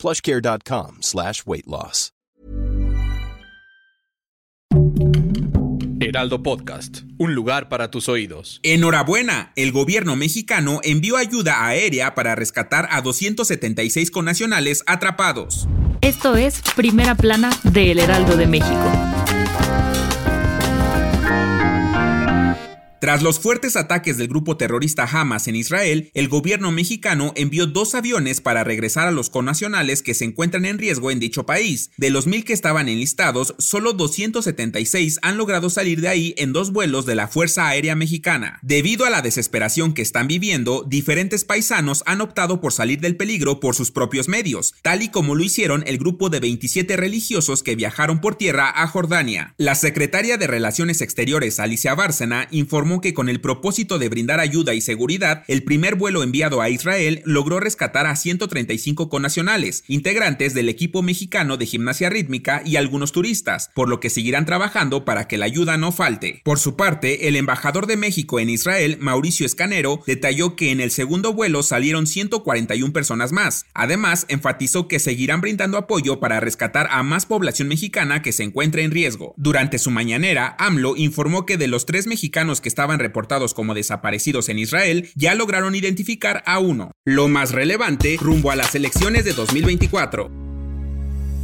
plushcare.com slash weight loss. Heraldo Podcast, un lugar para tus oídos. Enhorabuena, el gobierno mexicano envió ayuda aérea para rescatar a 276 connacionales atrapados. Esto es Primera Plana de El Heraldo de México. Tras los fuertes ataques del grupo terrorista Hamas en Israel, el gobierno mexicano envió dos aviones para regresar a los connacionales que se encuentran en riesgo en dicho país. De los mil que estaban enlistados, solo 276 han logrado salir de ahí en dos vuelos de la Fuerza Aérea Mexicana. Debido a la desesperación que están viviendo, diferentes paisanos han optado por salir del peligro por sus propios medios, tal y como lo hicieron el grupo de 27 religiosos que viajaron por tierra a Jordania. La secretaria de Relaciones Exteriores, Alicia Bárcena, informó que con el propósito de brindar ayuda y seguridad, el primer vuelo enviado a Israel logró rescatar a 135 conacionales, integrantes del equipo mexicano de gimnasia rítmica y algunos turistas, por lo que seguirán trabajando para que la ayuda no falte. Por su parte, el embajador de México en Israel, Mauricio Escanero, detalló que en el segundo vuelo salieron 141 personas más. Además, enfatizó que seguirán brindando apoyo para rescatar a más población mexicana que se encuentre en riesgo. Durante su mañanera, AMLO informó que de los tres mexicanos que estaban reportados como desaparecidos en Israel ya lograron identificar a uno. Lo más relevante rumbo a las elecciones de 2024.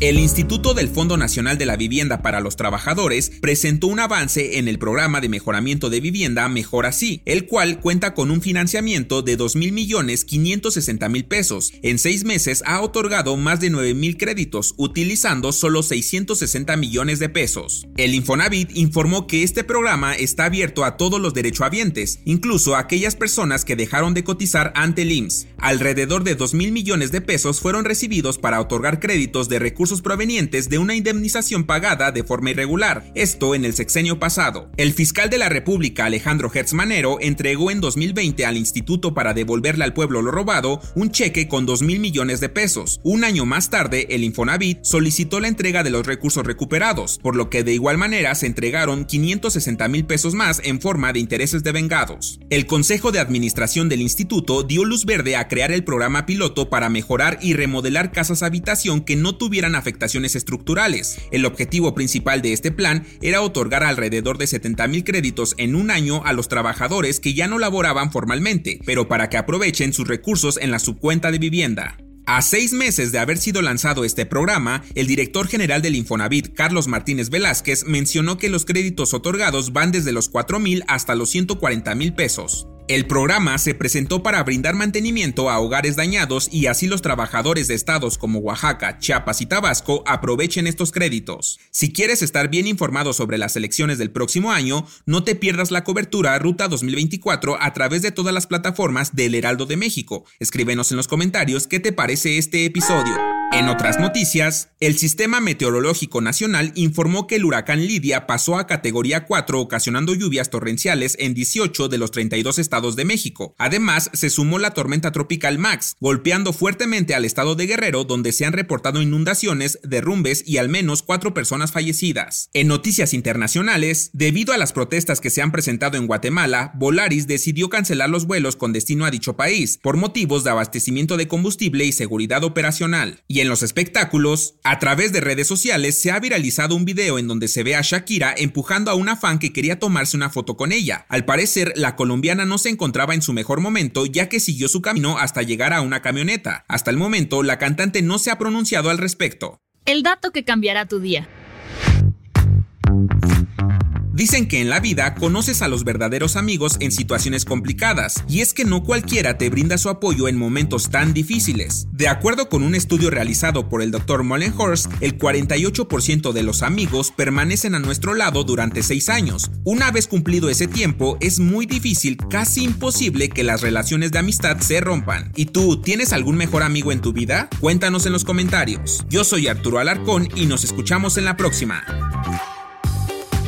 El Instituto del Fondo Nacional de la Vivienda para los Trabajadores presentó un avance en el programa de mejoramiento de vivienda Mejor Así, el cual cuenta con un financiamiento de 2 mil millones 560 mil pesos. En seis meses ha otorgado más de 9 mil créditos, utilizando solo 660 millones de pesos. El Infonavit informó que este programa está abierto a todos los derechohabientes, incluso a aquellas personas que dejaron de cotizar ante el IMSS. Alrededor de 2 mil millones de pesos fueron recibidos para otorgar créditos de recursos provenientes de una indemnización pagada de forma irregular, esto en el sexenio pasado. El fiscal de la República, Alejandro Hertz Manero, entregó en 2020 al instituto para devolverle al pueblo lo robado un cheque con 2 mil millones de pesos. Un año más tarde, el Infonavit solicitó la entrega de los recursos recuperados, por lo que de igual manera se entregaron 560 mil pesos más en forma de intereses devengados. El Consejo de Administración del instituto dio luz verde a crear el programa piloto para mejorar y remodelar casas habitación que no tuvieran afectaciones estructurales. El objetivo principal de este plan era otorgar alrededor de 70 mil créditos en un año a los trabajadores que ya no laboraban formalmente, pero para que aprovechen sus recursos en la subcuenta de vivienda. A seis meses de haber sido lanzado este programa, el director general del Infonavit, Carlos Martínez Velázquez, mencionó que los créditos otorgados van desde los 4 mil hasta los 140 mil pesos. El programa se presentó para brindar mantenimiento a hogares dañados y así los trabajadores de estados como Oaxaca, Chiapas y Tabasco aprovechen estos créditos. Si quieres estar bien informado sobre las elecciones del próximo año, no te pierdas la cobertura Ruta 2024 a través de todas las plataformas del Heraldo de México. Escríbenos en los comentarios qué te parece este episodio. En otras noticias, el Sistema Meteorológico Nacional informó que el huracán Lidia pasó a categoría 4 ocasionando lluvias torrenciales en 18 de los 32 estados de México. Además, se sumó la tormenta tropical Max, golpeando fuertemente al estado de Guerrero donde se han reportado inundaciones, derrumbes y al menos cuatro personas fallecidas. En noticias internacionales, debido a las protestas que se han presentado en Guatemala, Volaris decidió cancelar los vuelos con destino a dicho país por motivos de abastecimiento de combustible y seguridad operacional. Y en los espectáculos, a través de redes sociales se ha viralizado un video en donde se ve a Shakira empujando a una fan que quería tomarse una foto con ella. Al parecer, la colombiana no se encontraba en su mejor momento ya que siguió su camino hasta llegar a una camioneta. Hasta el momento, la cantante no se ha pronunciado al respecto. El dato que cambiará tu día. Dicen que en la vida conoces a los verdaderos amigos en situaciones complicadas, y es que no cualquiera te brinda su apoyo en momentos tan difíciles. De acuerdo con un estudio realizado por el Dr. Mollenhorst, el 48% de los amigos permanecen a nuestro lado durante 6 años. Una vez cumplido ese tiempo, es muy difícil, casi imposible que las relaciones de amistad se rompan. ¿Y tú, tienes algún mejor amigo en tu vida? Cuéntanos en los comentarios. Yo soy Arturo Alarcón y nos escuchamos en la próxima.